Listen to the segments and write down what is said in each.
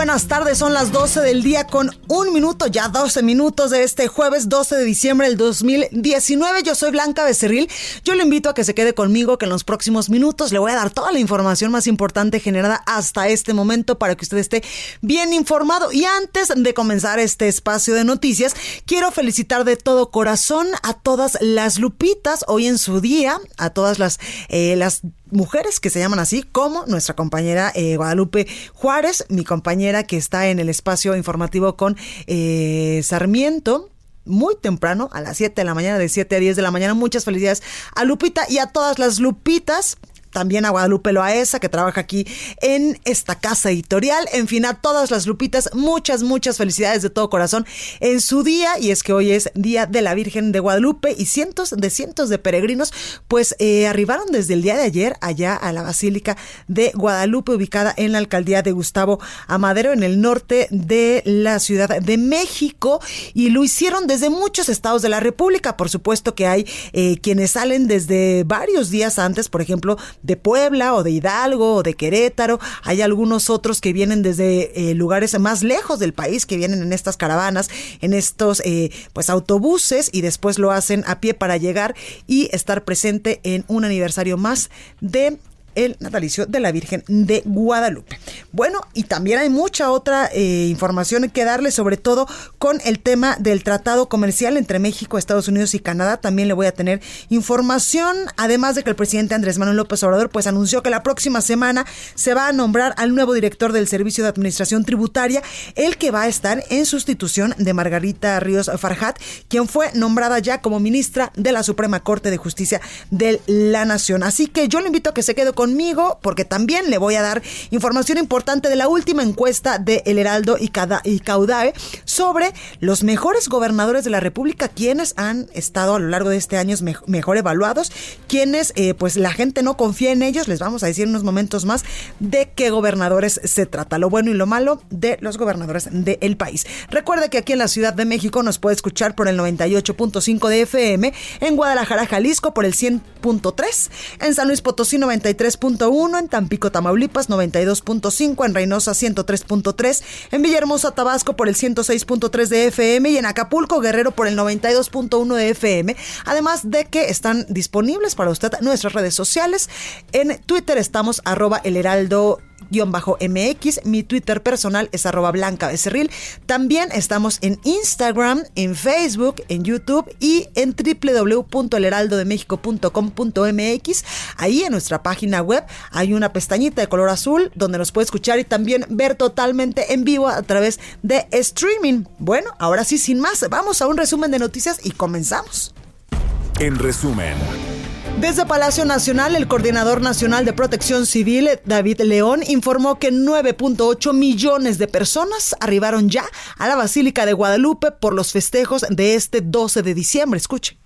Buenas tardes, son las 12 del día con un minuto, ya 12 minutos de este jueves 12 de diciembre del 2019. Yo soy Blanca Becerril. Yo le invito a que se quede conmigo, que en los próximos minutos le voy a dar toda la información más importante generada hasta este momento para que usted esté bien informado. Y antes de comenzar este espacio de noticias, quiero felicitar de todo corazón a todas las lupitas hoy en su día, a todas las, eh, las mujeres que se llaman así, como nuestra compañera eh, Guadalupe Juárez, mi compañera que está en el espacio informativo con eh, Sarmiento muy temprano, a las 7 de la mañana, de 7 a 10 de la mañana. Muchas felicidades a Lupita y a todas las Lupitas también a Guadalupe Loaesa, que trabaja aquí en esta casa editorial. En fin, a todas las Lupitas, muchas, muchas felicidades de todo corazón en su día. Y es que hoy es Día de la Virgen de Guadalupe y cientos de cientos de peregrinos, pues eh, arribaron desde el día de ayer allá a la Basílica de Guadalupe, ubicada en la alcaldía de Gustavo Amadero, en el norte de la Ciudad de México. Y lo hicieron desde muchos estados de la República. Por supuesto que hay eh, quienes salen desde varios días antes, por ejemplo, de Puebla o de Hidalgo o de Querétaro. Hay algunos otros que vienen desde eh, lugares más lejos del país, que vienen en estas caravanas, en estos eh, pues autobuses y después lo hacen a pie para llegar y estar presente en un aniversario más de el natalicio de la Virgen de Guadalupe. Bueno, y también hay mucha otra eh, información que darle, sobre todo con el tema del tratado comercial entre México, Estados Unidos y Canadá. También le voy a tener información, además de que el presidente Andrés Manuel López Obrador pues anunció que la próxima semana se va a nombrar al nuevo director del Servicio de Administración Tributaria, el que va a estar en sustitución de Margarita Ríos Farjat, quien fue nombrada ya como ministra de la Suprema Corte de Justicia de la Nación. Así que yo le invito a que se quede con conmigo porque también le voy a dar información importante de la última encuesta de El Heraldo y, y Caudae sobre los mejores gobernadores de la República, quienes han estado a lo largo de este año mejor evaluados, quienes eh, pues la gente no confía en ellos, les vamos a decir unos momentos más de qué gobernadores se trata, lo bueno y lo malo de los gobernadores del país. Recuerde que aquí en la Ciudad de México nos puede escuchar por el 98.5 de FM, en Guadalajara, Jalisco por el 100.3, en San Luis Potosí 93 103.1, en Tampico, Tamaulipas 92.5, en Reynosa 103.3, en Villahermosa, Tabasco por el 106.3 de FM y en Acapulco, Guerrero por el 92.1 de FM. Además de que están disponibles para usted nuestras redes sociales. En Twitter estamos arroba el heraldo MX. Mi Twitter personal es arroba blanca becerril. También estamos en Instagram, en Facebook, en YouTube y en www.elheraldodemexico.com.mx. Ahí en nuestra página web hay una pestañita de color azul donde nos puede escuchar y también ver totalmente en vivo a través de streaming. Bueno, ahora sí, sin más, vamos a un resumen de noticias y comenzamos. En resumen. Desde Palacio Nacional, el coordinador nacional de protección civil, David León, informó que 9.8 millones de personas arribaron ya a la Basílica de Guadalupe por los festejos de este 12 de diciembre. Escuche.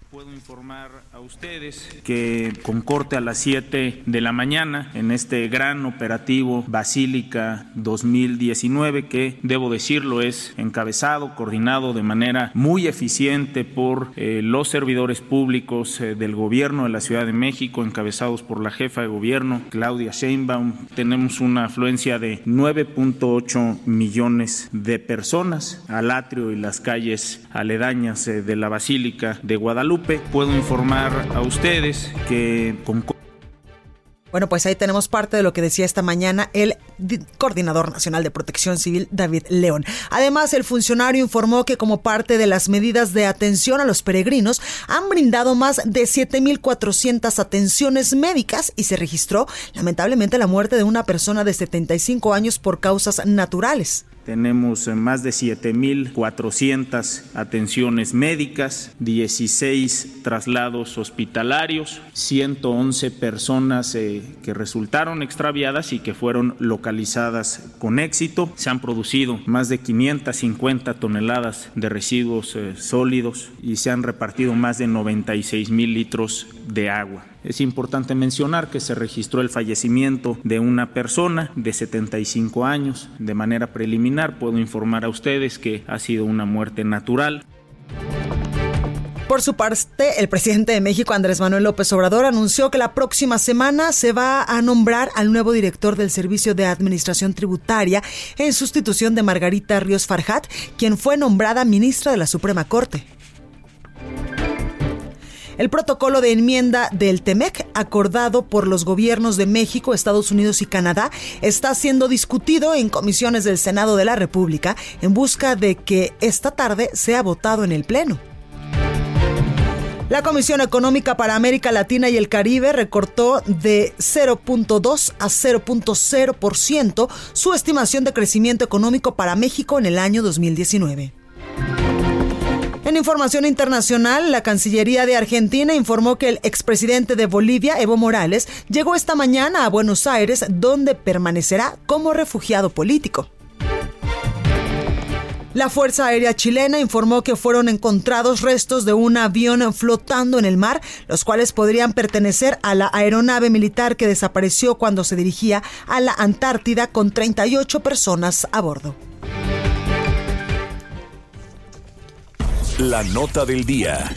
Ustedes que con corte a las 7 de la mañana en este gran operativo Basílica 2019 que debo decirlo es encabezado, coordinado de manera muy eficiente por eh, los servidores públicos eh, del gobierno de la Ciudad de México encabezados por la jefa de gobierno Claudia Sheinbaum. Tenemos una afluencia de 9.8 millones de personas al atrio y las calles aledañas eh, de la Basílica de Guadalupe. Puedo informar a ustedes que con Bueno, pues ahí tenemos parte de lo que decía esta mañana el coordinador nacional de protección civil, David León. Además, el funcionario informó que como parte de las medidas de atención a los peregrinos, han brindado más de 7.400 atenciones médicas y se registró lamentablemente la muerte de una persona de 75 años por causas naturales. Tenemos eh, más de 7.400 atenciones médicas, 16 traslados hospitalarios, 111 personas eh, que resultaron extraviadas y que fueron localizadas con éxito. Se han producido más de 550 toneladas de residuos eh, sólidos y se han repartido más de 96 mil litros de agua. Es importante mencionar que se registró el fallecimiento de una persona de 75 años. De manera preliminar puedo informar a ustedes que ha sido una muerte natural. Por su parte, el presidente de México, Andrés Manuel López Obrador, anunció que la próxima semana se va a nombrar al nuevo director del Servicio de Administración Tributaria en sustitución de Margarita Ríos Farjat, quien fue nombrada ministra de la Suprema Corte. El protocolo de enmienda del TEMEC, acordado por los gobiernos de México, Estados Unidos y Canadá, está siendo discutido en comisiones del Senado de la República en busca de que esta tarde sea votado en el Pleno. La Comisión Económica para América Latina y el Caribe recortó de 0.2 a 0.0% su estimación de crecimiento económico para México en el año 2019. En información internacional, la Cancillería de Argentina informó que el expresidente de Bolivia, Evo Morales, llegó esta mañana a Buenos Aires, donde permanecerá como refugiado político. La Fuerza Aérea Chilena informó que fueron encontrados restos de un avión flotando en el mar, los cuales podrían pertenecer a la aeronave militar que desapareció cuando se dirigía a la Antártida con 38 personas a bordo. La nota del día.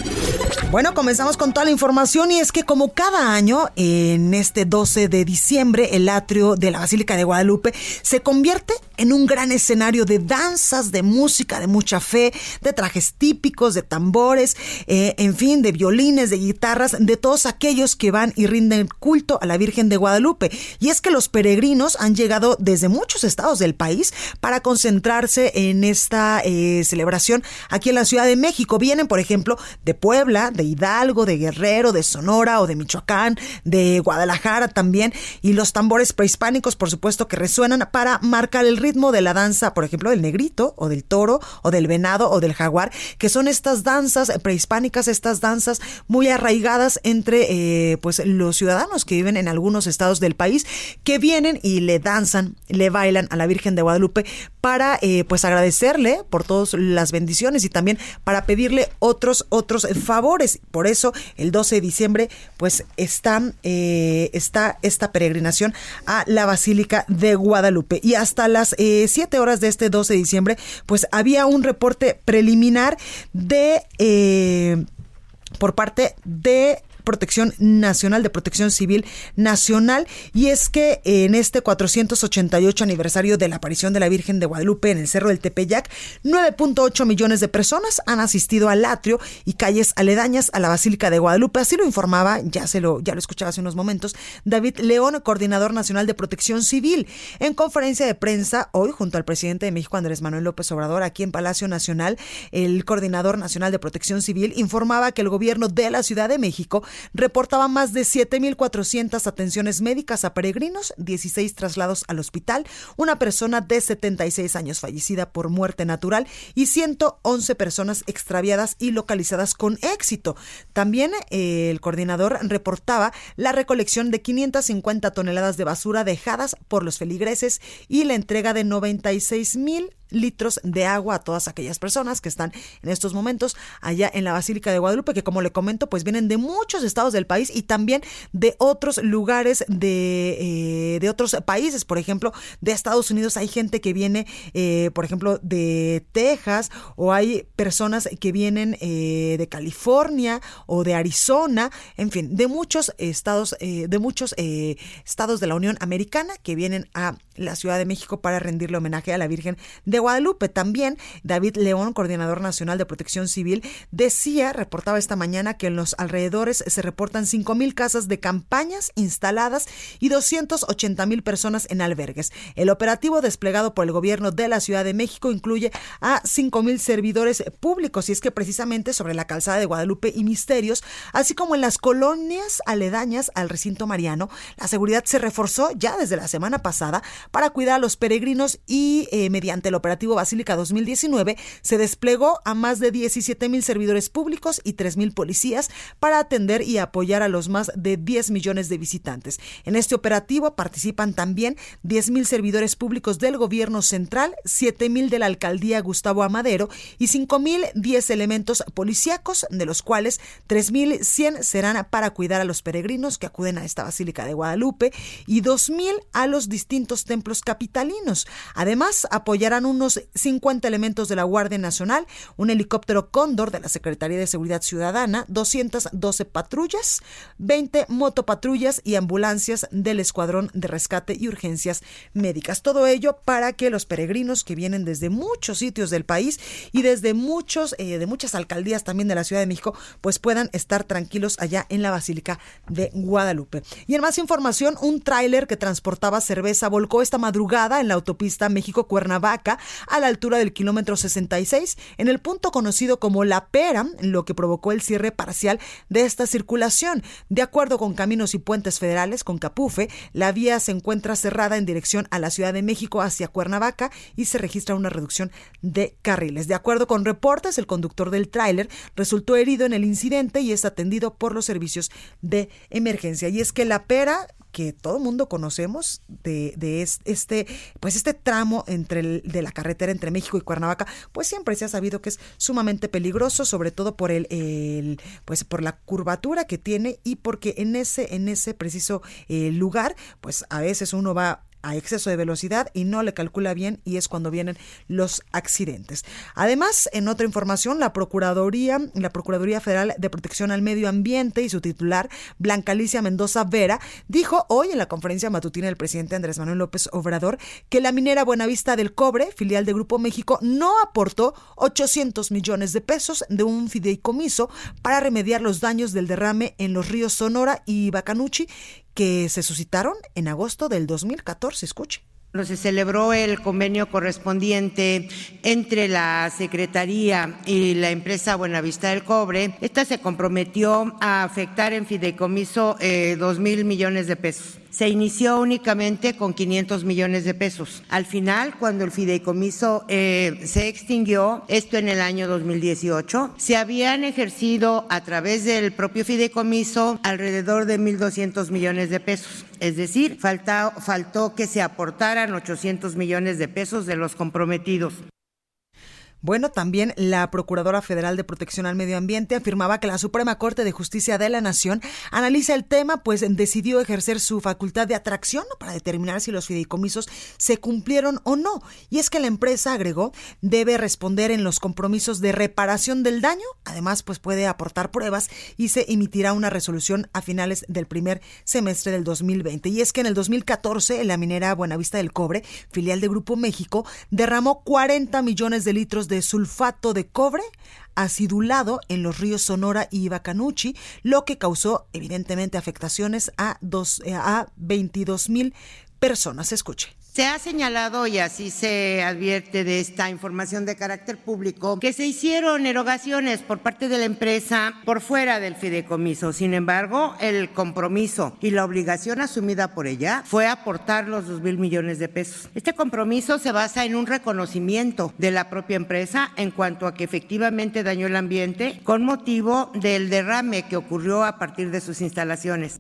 Bueno, comenzamos con toda la información y es que como cada año, en este 12 de diciembre, el atrio de la Basílica de Guadalupe se convierte en un gran escenario de danzas, de música, de mucha fe, de trajes típicos, de tambores, eh, en fin, de violines, de guitarras, de todos aquellos que van y rinden culto a la Virgen de Guadalupe. Y es que los peregrinos han llegado desde muchos estados del país para concentrarse en esta eh, celebración aquí en la Ciudad de México. México. Vienen, por ejemplo, de Puebla, de Hidalgo, de Guerrero, de Sonora o de Michoacán, de Guadalajara también. Y los tambores prehispánicos, por supuesto, que resuenan para marcar el ritmo de la danza, por ejemplo, del negrito o del toro o del venado o del jaguar, que son estas danzas prehispánicas, estas danzas muy arraigadas entre eh, pues los ciudadanos que viven en algunos estados del país, que vienen y le danzan, le bailan a la Virgen de Guadalupe para eh, pues agradecerle por todas las bendiciones y también para pedirle otros otros favores. Por eso el 12 de diciembre pues está, eh, está esta peregrinación a la Basílica de Guadalupe. Y hasta las 7 eh, horas de este 12 de diciembre pues había un reporte preliminar de... por parte de Protección Nacional, de Protección Civil Nacional, y es que en este 488 aniversario de la aparición de la Virgen de Guadalupe en el Cerro del Tepeyac, 9.8 millones de personas han asistido al atrio y calles aledañas a la Basílica de Guadalupe. Así lo informaba, ya se lo, ya lo escuchaba hace unos momentos, David León, coordinador nacional de Protección Civil. En conferencia de prensa, hoy, junto al presidente de México, Andrés Manuel López Obrador, aquí en Palacio Nacional, el coordinador nacional de Protección Civil informaba que el gobierno de la Ciudad de México reportaba más de 7.400 atenciones médicas a peregrinos, 16 traslados al hospital, una persona de 76 años fallecida por muerte natural y 111 personas extraviadas y localizadas con éxito. También eh, el coordinador reportaba la recolección de 550 toneladas de basura dejadas por los feligreses y la entrega de 96 mil litros de agua a todas aquellas personas que están en estos momentos allá en la Basílica de Guadalupe, que como le comento, pues vienen de muchos estados del país y también de otros lugares de, eh, de otros países, por ejemplo, de Estados Unidos hay gente que viene, eh, por ejemplo, de Texas o hay personas que vienen eh, de California o de Arizona, en fin, de muchos estados, de muchos estados de la Unión Americana que vienen a la Ciudad de México para rendirle homenaje a la Virgen de de Guadalupe. También David León, coordinador nacional de protección civil, decía, reportaba esta mañana que en los alrededores se reportan 5 mil casas de campañas instaladas y 280 mil personas en albergues. El operativo desplegado por el gobierno de la Ciudad de México incluye a 5 mil servidores públicos y es que precisamente sobre la calzada de Guadalupe y Misterios, así como en las colonias aledañas al recinto mariano, la seguridad se reforzó ya desde la semana pasada para cuidar a los peregrinos y eh, mediante el operativo Basílica 2019 se desplegó a más de 17 mil servidores públicos y 3 mil policías para atender y apoyar a los más de 10 millones de visitantes. En este operativo participan también 10 mil servidores públicos del gobierno central, 7 mil de la alcaldía Gustavo Amadero y 5 mil 10 elementos policíacos, de los cuales 3 mil 100 serán para cuidar a los peregrinos que acuden a esta Basílica de Guadalupe y 2 mil a los distintos templos capitalinos. Además, apoyarán unos 50 elementos de la Guardia Nacional, un helicóptero Cóndor de la Secretaría de Seguridad Ciudadana, 212 patrullas, 20 motopatrullas y ambulancias del Escuadrón de Rescate y Urgencias Médicas. Todo ello para que los peregrinos que vienen desde muchos sitios del país y desde muchos, eh, de muchas alcaldías también de la Ciudad de México, pues puedan estar tranquilos allá en la Basílica de Guadalupe. Y en más información, un tráiler que transportaba cerveza volcó esta madrugada en la autopista México-Cuernavaca a la altura del kilómetro 66 en el punto conocido como La Pera, lo que provocó el cierre parcial de esta circulación. De acuerdo con Caminos y Puentes Federales, con Capufe, la vía se encuentra cerrada en dirección a la Ciudad de México hacia Cuernavaca y se registra una reducción de carriles. De acuerdo con reportes, el conductor del tráiler resultó herido en el incidente y es atendido por los servicios de emergencia. Y es que La Pera que todo mundo conocemos de, de, este, pues este tramo entre el, de la carretera entre México y Cuernavaca, pues siempre se ha sabido que es sumamente peligroso, sobre todo por el, el pues por la curvatura que tiene y porque en ese, en ese preciso eh, lugar, pues a veces uno va a exceso de velocidad y no le calcula bien y es cuando vienen los accidentes. Además, en otra información, la Procuraduría, la Procuraduría Federal de Protección al Medio Ambiente y su titular, Blanca Alicia Mendoza Vera, dijo hoy en la conferencia matutina del presidente Andrés Manuel López Obrador que la minera Buenavista del Cobre, filial de Grupo México, no aportó 800 millones de pesos de un fideicomiso para remediar los daños del derrame en los ríos Sonora y Bacanuchi que se suscitaron en agosto del 2014. Escuche. Se celebró el convenio correspondiente entre la Secretaría y la empresa Buenavista del Cobre. Esta se comprometió a afectar en fideicomiso eh, dos mil millones de pesos se inició únicamente con 500 millones de pesos. Al final, cuando el fideicomiso eh, se extinguió, esto en el año 2018, se habían ejercido a través del propio fideicomiso alrededor de 1.200 millones de pesos. Es decir, faltó que se aportaran 800 millones de pesos de los comprometidos. Bueno, también la Procuradora Federal de Protección al Medio Ambiente afirmaba que la Suprema Corte de Justicia de la Nación analiza el tema, pues decidió ejercer su facultad de atracción para determinar si los fideicomisos se cumplieron o no. Y es que la empresa, agregó, debe responder en los compromisos de reparación del daño. Además, pues puede aportar pruebas y se emitirá una resolución a finales del primer semestre del 2020. Y es que en el 2014, la minera Buenavista del Cobre, filial de Grupo México, derramó 40 millones de litros de sulfato de cobre acidulado en los ríos Sonora y Bacanuchi, lo que causó evidentemente afectaciones a, dos, a 22 mil personas. Escuche. Se ha señalado, y así se advierte de esta información de carácter público, que se hicieron erogaciones por parte de la empresa por fuera del fideicomiso. Sin embargo, el compromiso y la obligación asumida por ella fue aportar los dos mil millones de pesos. Este compromiso se basa en un reconocimiento de la propia empresa en cuanto a que efectivamente dañó el ambiente con motivo del derrame que ocurrió a partir de sus instalaciones.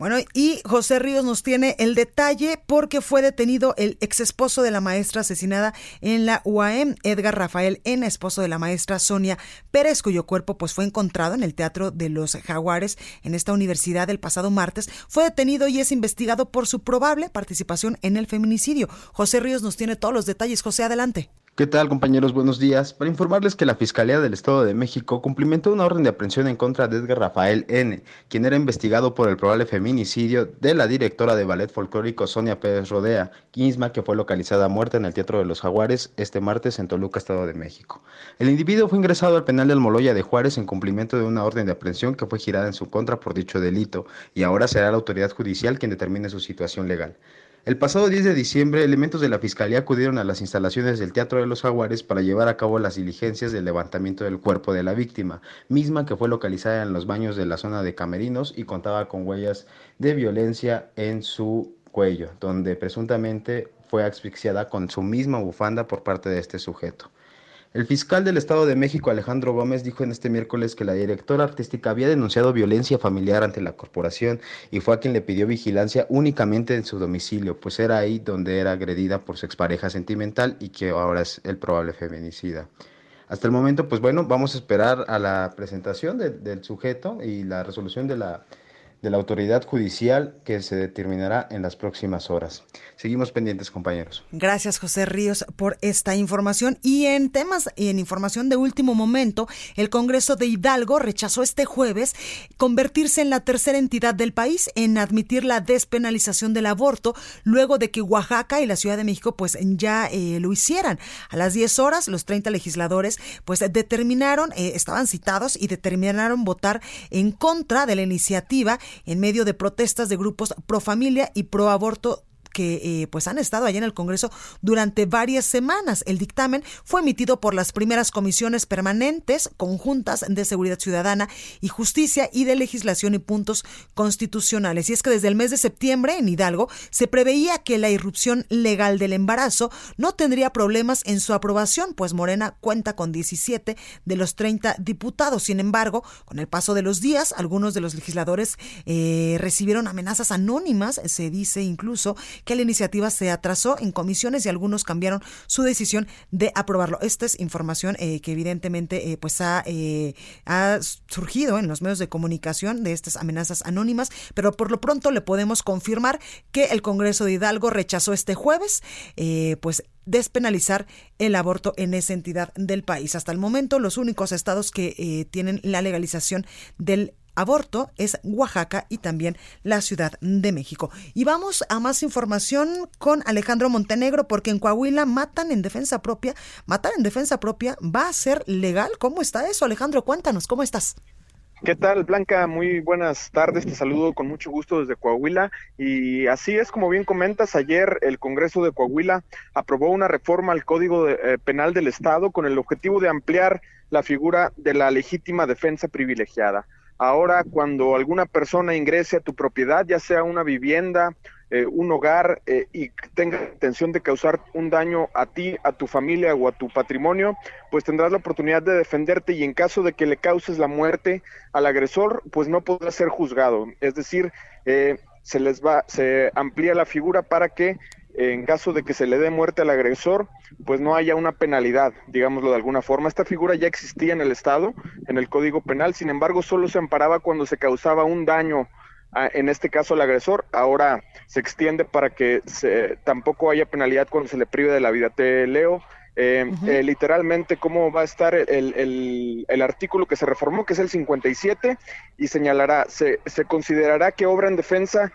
Bueno, y José Ríos nos tiene el detalle porque fue detenido el ex esposo de la maestra asesinada en la UAM, Edgar Rafael N., esposo de la maestra Sonia Pérez, cuyo cuerpo pues fue encontrado en el Teatro de los Jaguares en esta universidad el pasado martes. Fue detenido y es investigado por su probable participación en el feminicidio. José Ríos nos tiene todos los detalles. José, adelante. ¿Qué tal compañeros? Buenos días. Para informarles que la Fiscalía del Estado de México cumplimentó una orden de aprehensión en contra de Edgar Rafael N., quien era investigado por el probable feminicidio de la directora de ballet folclórico Sonia Pérez Rodea, misma que fue localizada muerta en el Teatro de los Jaguares este martes en Toluca, Estado de México. El individuo fue ingresado al penal del Moloya de Juárez en cumplimiento de una orden de aprehensión que fue girada en su contra por dicho delito y ahora será la autoridad judicial quien determine su situación legal. El pasado 10 de diciembre, elementos de la Fiscalía acudieron a las instalaciones del Teatro de los Jaguares para llevar a cabo las diligencias del levantamiento del cuerpo de la víctima, misma que fue localizada en los baños de la zona de Camerinos y contaba con huellas de violencia en su cuello, donde presuntamente fue asfixiada con su misma bufanda por parte de este sujeto. El fiscal del Estado de México, Alejandro Gómez, dijo en este miércoles que la directora artística había denunciado violencia familiar ante la corporación y fue a quien le pidió vigilancia únicamente en su domicilio, pues era ahí donde era agredida por su expareja sentimental y que ahora es el probable feminicida. Hasta el momento, pues bueno, vamos a esperar a la presentación del sujeto y la resolución de la de la autoridad judicial que se determinará en las próximas horas. Seguimos pendientes, compañeros. Gracias, José Ríos, por esta información. Y en temas y en información de último momento, el Congreso de Hidalgo rechazó este jueves convertirse en la tercera entidad del país en admitir la despenalización del aborto, luego de que Oaxaca y la Ciudad de México pues ya eh, lo hicieran. A las 10 horas, los 30 legisladores pues determinaron, eh, estaban citados y determinaron votar en contra de la iniciativa en medio de protestas de grupos pro familia y pro aborto que eh, pues han estado allá en el Congreso durante varias semanas. El dictamen fue emitido por las primeras comisiones permanentes conjuntas de Seguridad Ciudadana y Justicia y de Legislación y Puntos Constitucionales. Y es que desde el mes de septiembre en Hidalgo se preveía que la irrupción legal del embarazo no tendría problemas en su aprobación, pues Morena cuenta con 17 de los 30 diputados. Sin embargo, con el paso de los días, algunos de los legisladores eh, recibieron amenazas anónimas, se dice incluso que la iniciativa se atrasó en comisiones y algunos cambiaron su decisión de aprobarlo. Esta es información eh, que evidentemente eh, pues ha, eh, surgido en los medios de comunicación de estas amenazas anónimas, pero por lo pronto le podemos confirmar que el Congreso de Hidalgo rechazó este jueves pues despenalizar el aborto en esa entidad del país. Hasta el momento, los únicos estados que tienen la legalización del aborto es Oaxaca y también la Ciudad de México. Y vamos a más información con Alejandro Montenegro, porque en Coahuila matan en defensa propia. Matar en defensa propia va a ser legal. ¿Cómo está eso, Alejandro? Cuéntanos, ¿cómo estás? ¿Qué tal, Blanca? Muy buenas tardes. Te saludo con mucho gusto desde Coahuila. Y así es, como bien comentas, ayer el Congreso de Coahuila aprobó una reforma al Código eh, Penal del Estado con el objetivo de ampliar la figura de la legítima defensa privilegiada. Ahora, cuando alguna persona ingrese a tu propiedad, ya sea una vivienda, eh, un hogar, eh, y tenga intención de causar un daño a ti, a tu familia o a tu patrimonio, pues tendrás la oportunidad de defenderte y en caso de que le causes la muerte al agresor, pues no podrá ser juzgado. Es decir, eh, se les va, se amplía la figura para que en caso de que se le dé muerte al agresor, pues no haya una penalidad, digámoslo de alguna forma. Esta figura ya existía en el Estado, en el Código Penal, sin embargo, solo se amparaba cuando se causaba un daño, en este caso al agresor. Ahora se extiende para que se, tampoco haya penalidad cuando se le prive de la vida. Te leo eh, eh, literalmente cómo va a estar el, el, artículo que se reformó, que es el 57, y señalará, se, se considerará que obra en defensa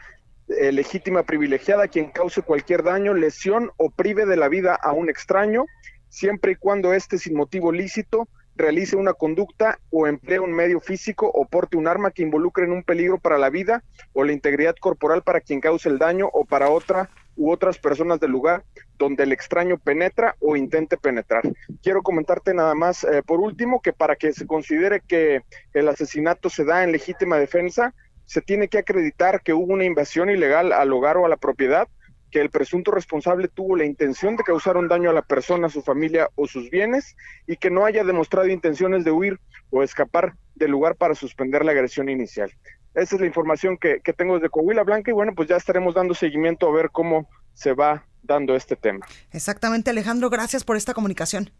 eh, legítima privilegiada quien cause cualquier daño, lesión o prive de la vida a un extraño, siempre y cuando éste sin motivo lícito realice una conducta o emplee un medio físico o porte un arma que involucre en un peligro para la vida o la integridad corporal para quien cause el daño o para otra u otras personas del lugar donde el extraño penetra o intente penetrar. Quiero comentarte nada más, eh, por último, que para que se considere que el asesinato se da en legítima defensa, se tiene que acreditar que hubo una invasión ilegal al hogar o a la propiedad, que el presunto responsable tuvo la intención de causar un daño a la persona, a su familia o sus bienes y que no haya demostrado intenciones de huir o escapar del lugar para suspender la agresión inicial. Esa es la información que, que tengo desde Coahuila Blanca y bueno, pues ya estaremos dando seguimiento a ver cómo se va dando este tema. Exactamente, Alejandro, gracias por esta comunicación.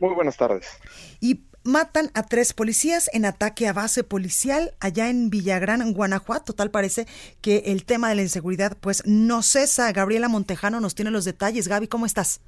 Muy buenas tardes. Y matan a tres policías en ataque a base policial allá en Villagrán, Guanajuato. Tal parece que el tema de la inseguridad pues no cesa. Gabriela Montejano nos tiene los detalles. Gaby, ¿cómo estás?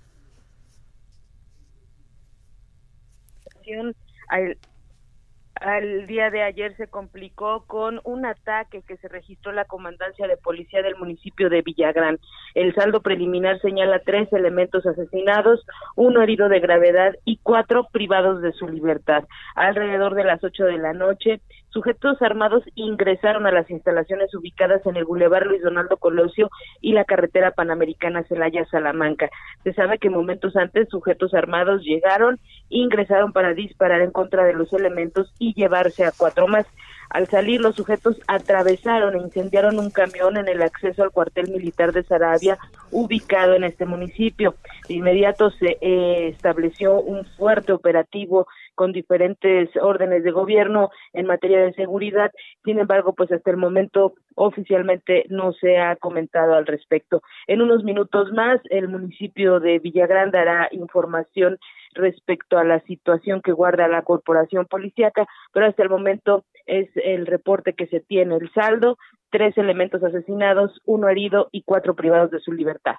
Al día de ayer se complicó con un ataque que se registró en la comandancia de policía del municipio de Villagrán. El saldo preliminar señala tres elementos asesinados, uno herido de gravedad y cuatro privados de su libertad. Alrededor de las ocho de la noche, sujetos armados ingresaron a las instalaciones ubicadas en el Boulevard Luis Donaldo Colosio y la carretera panamericana Celaya-Salamanca. Se sabe que momentos antes sujetos armados llegaron, ingresaron para disparar en contra de los elementos y llevarse a cuatro más. Al salir, los sujetos atravesaron e incendiaron un camión en el acceso al cuartel militar de Sarabia, ubicado en este municipio. De inmediato se eh, estableció un fuerte operativo con diferentes órdenes de gobierno en materia de seguridad. Sin embargo, pues hasta el momento oficialmente no se ha comentado al respecto. En unos minutos más, el municipio de Villagrán dará información respecto a la situación que guarda la corporación policíaca, pero hasta el momento es el reporte que se tiene, el saldo, tres elementos asesinados, uno herido y cuatro privados de su libertad.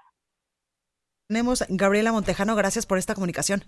Tenemos Gabriela Montejano, gracias por esta comunicación.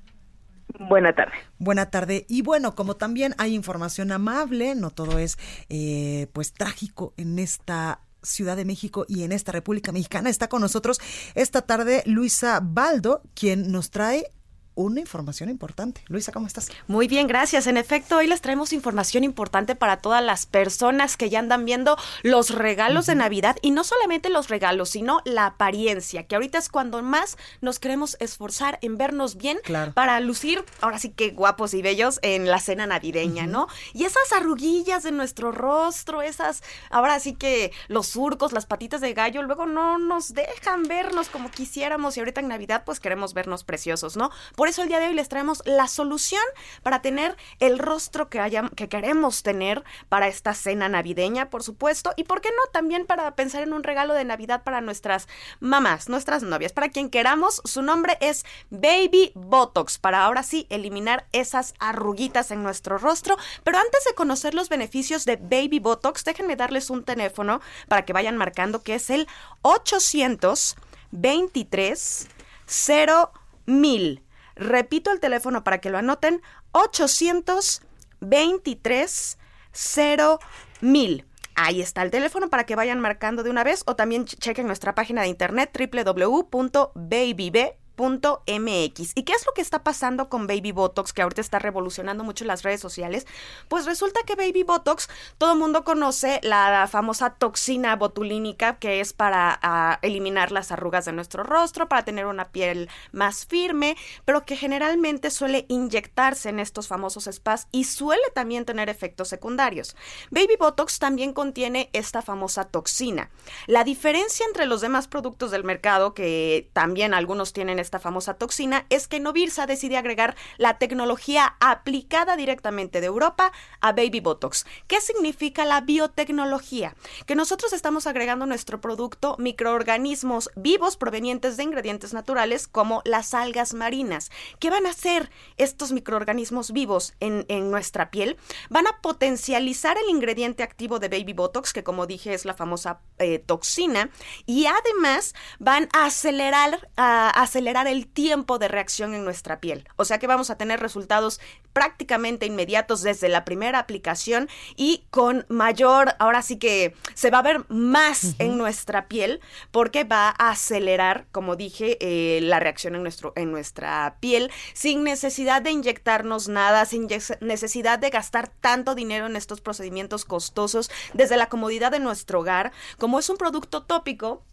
Buena tarde. Buena tarde. Y bueno, como también hay información amable, no todo es eh, pues trágico en esta Ciudad de México y en esta República Mexicana. Está con nosotros esta tarde Luisa Baldo, quien nos trae una información importante. Luisa, ¿cómo estás? Muy bien, gracias. En efecto, hoy les traemos información importante para todas las personas que ya andan viendo los regalos de Navidad y no solamente los regalos, sino la apariencia, que ahorita es cuando más nos queremos esforzar en vernos bien para lucir, ahora sí que guapos y bellos en la cena navideña, ¿no? Y esas arruguillas de nuestro rostro, esas, ahora sí que los surcos, las patitas de gallo, luego no nos dejan vernos como quisiéramos y ahorita en Navidad pues queremos vernos preciosos, ¿no? Por eso el día de hoy les traemos la solución para tener el rostro que, que queremos tener para esta cena navideña, por supuesto, y por qué no también para pensar en un regalo de Navidad para nuestras mamás, nuestras novias, para quien queramos. Su nombre es Baby Botox, para ahora sí eliminar esas arruguitas en nuestro rostro. Pero antes de conocer los beneficios de Baby Botox, déjenme darles un teléfono para que vayan marcando que es el 823 0000. Repito el teléfono para que lo anoten, 823 mil. Ahí está el teléfono para que vayan marcando de una vez o también chequen nuestra página de internet www.babyb MX. ¿Y qué es lo que está pasando con Baby Botox, que ahorita está revolucionando mucho las redes sociales? Pues resulta que Baby Botox, todo el mundo conoce la famosa toxina botulínica, que es para ah, eliminar las arrugas de nuestro rostro, para tener una piel más firme, pero que generalmente suele inyectarse en estos famosos spas y suele también tener efectos secundarios. Baby Botox también contiene esta famosa toxina. La diferencia entre los demás productos del mercado, que también algunos tienen esta famosa toxina es que Novirsa decide agregar la tecnología aplicada directamente de Europa a Baby Botox. ¿Qué significa la biotecnología? Que nosotros estamos agregando nuestro producto microorganismos vivos provenientes de ingredientes naturales como las algas marinas. ¿Qué van a hacer estos microorganismos vivos en, nuestra piel? Van a potencializar el ingrediente activo de Baby Botox, que como dije es la famosa eh, toxina, y además van a acelerar, a acelerar el tiempo de reacción en nuestra piel. O sea que vamos a tener resultados prácticamente inmediatos desde la primera aplicación y con mayor, ahora sí que se va a ver más en nuestra piel porque va a acelerar, como dije, eh, la reacción en, nuestro, en nuestra piel sin necesidad de inyectarnos nada, sin necesidad de gastar tanto dinero en estos procedimientos costosos desde la comodidad de nuestro hogar. Como es un producto tópico,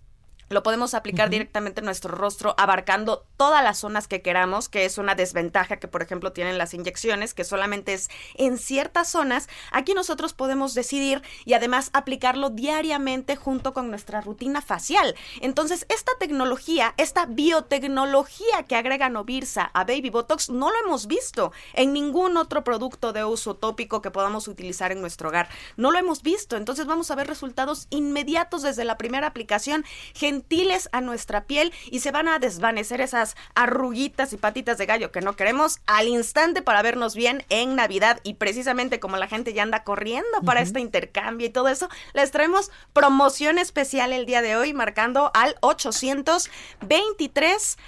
lo podemos aplicar directamente en nuestro rostro, abarcando todas las zonas que queramos, que es una desventaja que, por ejemplo, tienen las inyecciones, que solamente es en ciertas zonas. Aquí nosotros podemos decidir y además aplicarlo diariamente junto con nuestra rutina facial. Entonces, esta tecnología, esta biotecnología que agrega Novirsa a Baby Botox, no lo hemos visto en ningún otro producto de uso tópico que podamos utilizar en nuestro hogar. No lo hemos visto. Entonces, vamos a ver resultados inmediatos desde la primera aplicación. Gente gentiles a nuestra piel y se van a desvanecer esas arruguitas y patitas de gallo que no queremos al instante para vernos bien en Navidad y precisamente como la gente ya anda corriendo para este intercambio y todo eso, les traemos promoción especial el día de hoy marcando al 823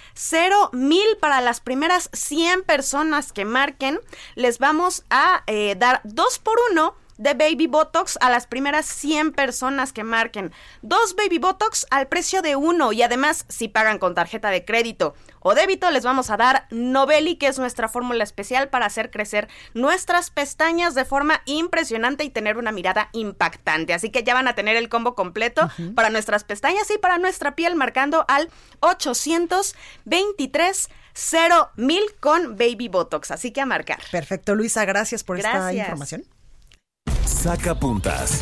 mil para las primeras 100 personas que marquen. Les vamos a eh, dar dos por uno de Baby Botox a las primeras 100 personas que marquen. Dos Baby Botox al precio de uno y además si pagan con tarjeta de crédito o débito les vamos a dar Novelli que es nuestra fórmula especial para hacer crecer nuestras pestañas de forma impresionante y tener una mirada impactante. Así que ya van a tener el combo completo para nuestras pestañas y para nuestra piel marcando al 823 mil con Baby Botox. Así que a marcar. Perfecto, Luisa, gracias por esta información. Saca puntas.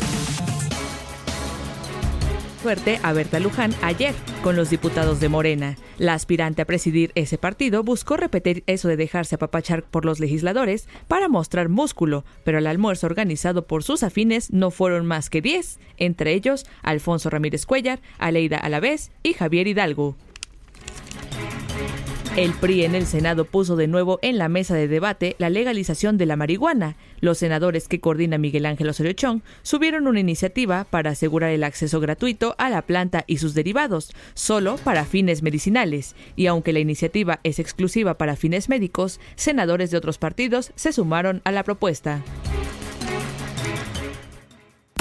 Fuerte a Berta Luján ayer con los diputados de Morena. La aspirante a presidir ese partido buscó repetir eso de dejarse apapachar por los legisladores para mostrar músculo, pero el almuerzo organizado por sus afines no fueron más que 10, entre ellos Alfonso Ramírez Cuellar, Aleida Alavés y Javier Hidalgo. El PRI en el Senado puso de nuevo en la mesa de debate la legalización de la marihuana. Los senadores que coordina Miguel Ángel Osorio subieron una iniciativa para asegurar el acceso gratuito a la planta y sus derivados, solo para fines medicinales. Y aunque la iniciativa es exclusiva para fines médicos, senadores de otros partidos se sumaron a la propuesta.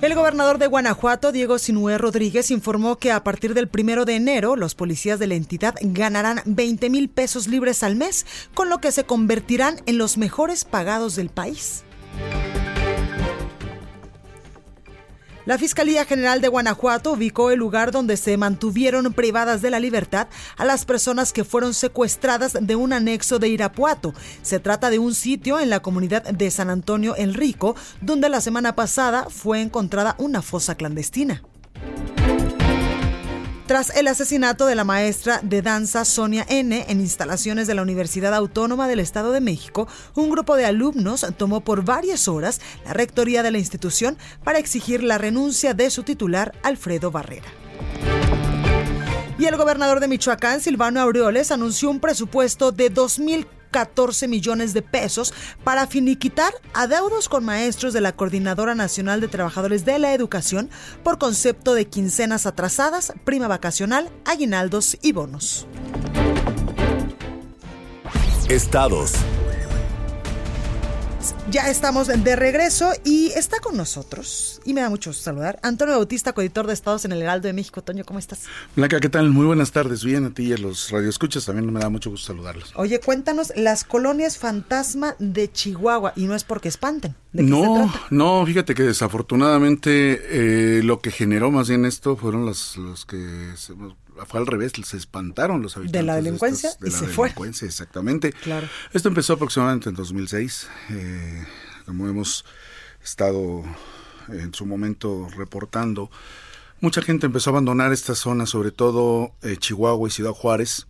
El gobernador de Guanajuato, Diego Sinué Rodríguez, informó que a partir del primero de enero los policías de la entidad ganarán 20 mil pesos libres al mes, con lo que se convertirán en los mejores pagados del país. La Fiscalía General de Guanajuato ubicó el lugar donde se mantuvieron privadas de la libertad a las personas que fueron secuestradas de un anexo de Irapuato. Se trata de un sitio en la comunidad de San Antonio El Rico, donde la semana pasada fue encontrada una fosa clandestina. Tras el asesinato de la maestra de danza Sonia N. en instalaciones de la Universidad Autónoma del Estado de México, un grupo de alumnos tomó por varias horas la rectoría de la institución para exigir la renuncia de su titular, Alfredo Barrera. Y el gobernador de Michoacán, Silvano Aureoles, anunció un presupuesto de 2.000 14 millones de pesos para finiquitar adeudos con maestros de la Coordinadora Nacional de Trabajadores de la Educación por concepto de quincenas atrasadas, prima vacacional, aguinaldos y bonos. Estados. Ya estamos de regreso y está con nosotros, y me da mucho saludar, Antonio Bautista, coeditor de Estados en el Heraldo de México. Toño, ¿cómo estás? Blanca, ¿qué tal? Muy buenas tardes. Bien, a ti y a los radioescuchas también me da mucho gusto saludarlos. Oye, cuéntanos las colonias fantasma de Chihuahua, y no es porque espanten. no, no, fíjate que desafortunadamente eh, lo que generó más bien esto fueron los, los que fue al revés, se espantaron los habitantes. De la delincuencia de y la se delincuencia, exactamente. Claro. Esto empezó aproximadamente en 2006, eh, como hemos estado en su momento reportando. Mucha gente empezó a abandonar esta zona, sobre todo eh, Chihuahua y Ciudad Juárez,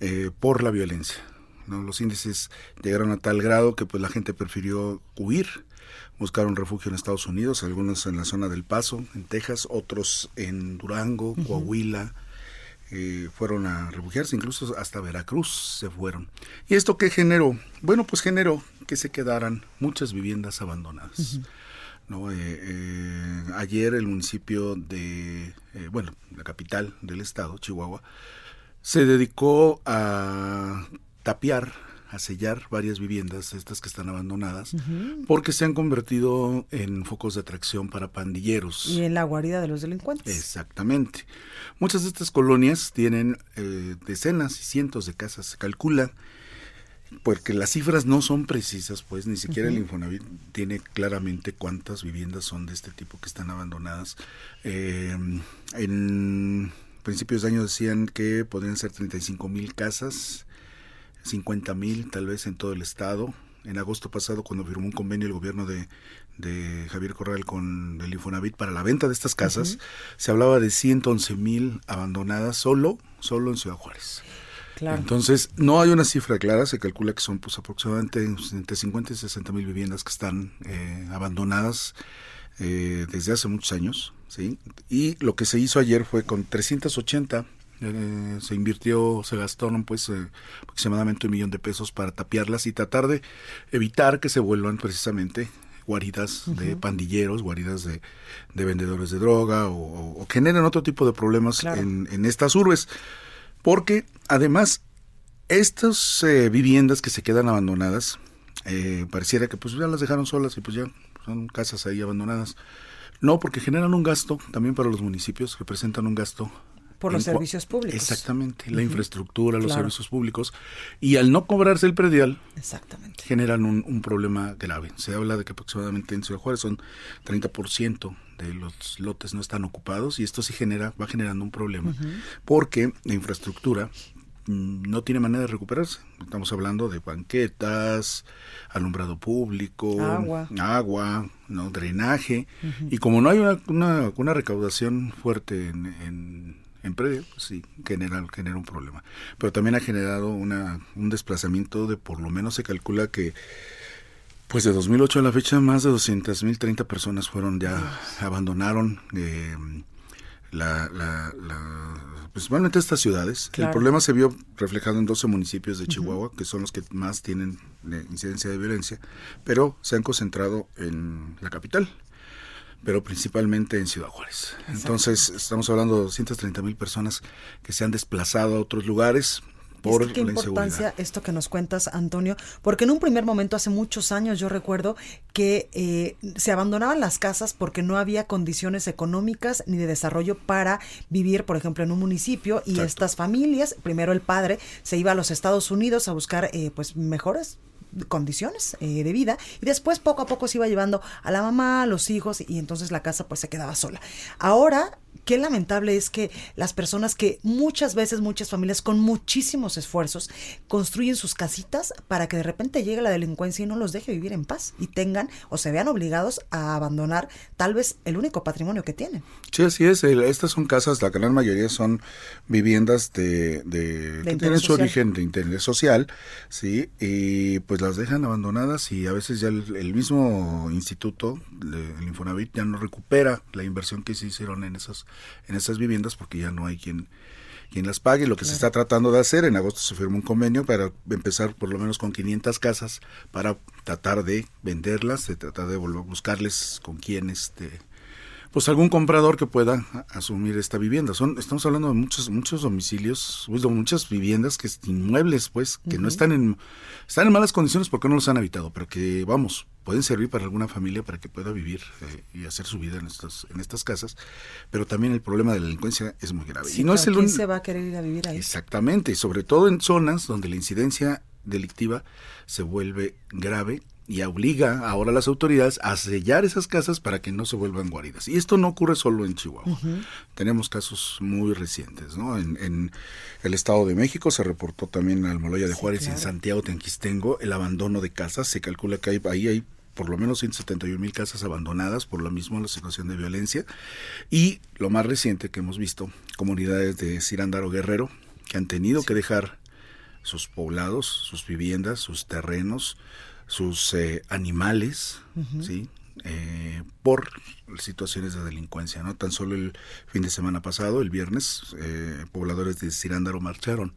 eh, por la violencia. ¿no? Los índices llegaron a tal grado que pues la gente prefirió huir, buscaron refugio en Estados Unidos, algunos en la zona del Paso, en Texas, otros en Durango, Coahuila, eh, fueron a refugiarse, incluso hasta Veracruz se fueron. ¿Y esto qué generó? Bueno, pues generó que se quedaran muchas viviendas abandonadas. ¿no? Eh, eh, ayer el municipio de, bueno, la capital del estado, Chihuahua, se dedicó a tapiar a sellar varias viviendas, estas que están abandonadas, porque se han convertido en focos de atracción para pandilleros. Y en la guarida de los delincuentes. Exactamente. Muchas de estas colonias tienen eh, decenas y cientos de casas, se calcula, porque las cifras no son precisas, pues ni siquiera el Infonavit tiene claramente cuántas viviendas son de este tipo que están abandonadas. Eh, en principios de año decían que podrían ser 35 mil casas 50 mil tal vez en todo el estado. En agosto pasado, cuando firmó un convenio el gobierno de, de Javier Corral con el Infonavit para la venta de estas casas, se hablaba de 111 mil abandonadas solo, solo en Ciudad Juárez. Entonces, no hay una cifra clara, se calcula que son pues aproximadamente entre 50 y 60 mil viviendas que están eh, abandonadas eh, desde hace muchos años, ¿sí? Y lo que se hizo ayer fue con 380 eh, se invirtió, se gastaron pues eh, aproximadamente un millón de pesos para tapiarlas y tratar de evitar que se vuelvan precisamente guaridas de pandilleros, guaridas de, vendedores de droga o, generen otro tipo de problemas en, en, estas urbes. Porque además, estas eh, viviendas que se quedan abandonadas, pareciera que pues ya las dejaron solas y pues ya son casas ahí abandonadas. No, porque generan un gasto también para los municipios, representan un gasto por los servicios públicos. Exactamente, la infraestructura, los servicios públicos. Y al no cobrarse el predial, Exactamente. generan un, problema grave. Se habla de que aproximadamente en Ciudad Juárez son 30% de los lotes no están ocupados y esto sí genera, va generando un problema. Porque la infraestructura mm, no tiene manera de recuperarse. Estamos hablando de banquetas, alumbrado público, agua, agua ¿no? drenaje. Y como no hay una, una, recaudación fuerte en en predio, pues sí, genera, genera un problema. Pero también ha generado una, un desplazamiento de por lo menos se calcula que pues de 2008 a la fecha más de 200.030 30 personas fueron ya, abandonaron eh, la, la, principalmente estas ciudades. El problema se vio reflejado en 12 municipios de Chihuahua, que son los que más tienen eh, incidencia de violencia, pero se han concentrado en la capital pero principalmente en Ciudad Juárez. Entonces, estamos hablando de 230 mil personas que se han desplazado a otros lugares por es qué importancia esto que nos cuentas, Antonio, porque en un primer momento, hace muchos años, yo recuerdo que eh, se abandonaban las casas porque no había condiciones económicas ni de desarrollo para vivir, por ejemplo, en un municipio y estas familias, primero el padre se iba a los Estados Unidos a buscar eh, pues mejores condiciones eh, de vida y después poco a poco se iba llevando a la mamá, a los hijos y entonces la casa pues se quedaba sola. Ahora qué lamentable es que las personas que muchas veces, muchas familias con muchísimos esfuerzos construyen sus casitas para que de repente llegue la delincuencia y no los deje vivir en paz y tengan o se vean obligados a abandonar tal vez el único patrimonio que tienen. Sí, así es. estas son casas, la gran mayoría son viviendas de, de, que tienen su origen de interés social, sí, y pues las dejan abandonadas y a veces ya el, mismo instituto, el Infonavit, ya no recupera la inversión que se hicieron en esas en esas viviendas porque ya no hay quien quien las pague. Lo que se está tratando de hacer, en agosto se firmó un convenio para empezar por lo menos con 500 casas para tratar de venderlas, de tratar de volver a buscarles con quién este pues algún comprador que pueda asumir esta vivienda. Son, estamos hablando de muchos, muchos domicilios, pues, de muchas viviendas que inmuebles, pues, que no están en, están en malas condiciones porque no los han habitado, pero que vamos, pueden servir para alguna familia para que pueda vivir eh, y hacer su vida en estas, en estas casas, pero también el problema de la delincuencia es muy grave. y no es el ¿quién se va a querer ir a vivir ahí? Exactamente, sobre todo en zonas donde la incidencia delictiva se vuelve grave y obliga ahora a las autoridades a sellar esas casas para que no se vuelvan guaridas. Y esto no ocurre solo en Chihuahua. Tenemos casos muy recientes, ¿no? En, el Estado de México se reportó también en Almoloya de Juárez y en Santiago Tenquistengo el abandono de casas. Se calcula que hay, ahí hay por lo menos 171 mil casas abandonadas por lo mismo la situación de violencia. Y lo más reciente que hemos visto, comunidades de Cirándaro Guerrero que han tenido que dejar sus poblados, sus viviendas, sus terrenos, sus eh, animales, ¿sí? Eh, por situaciones de delincuencia, ¿no? Tan solo el fin de semana pasado, el viernes, eh, pobladores de Cirándaro marcharon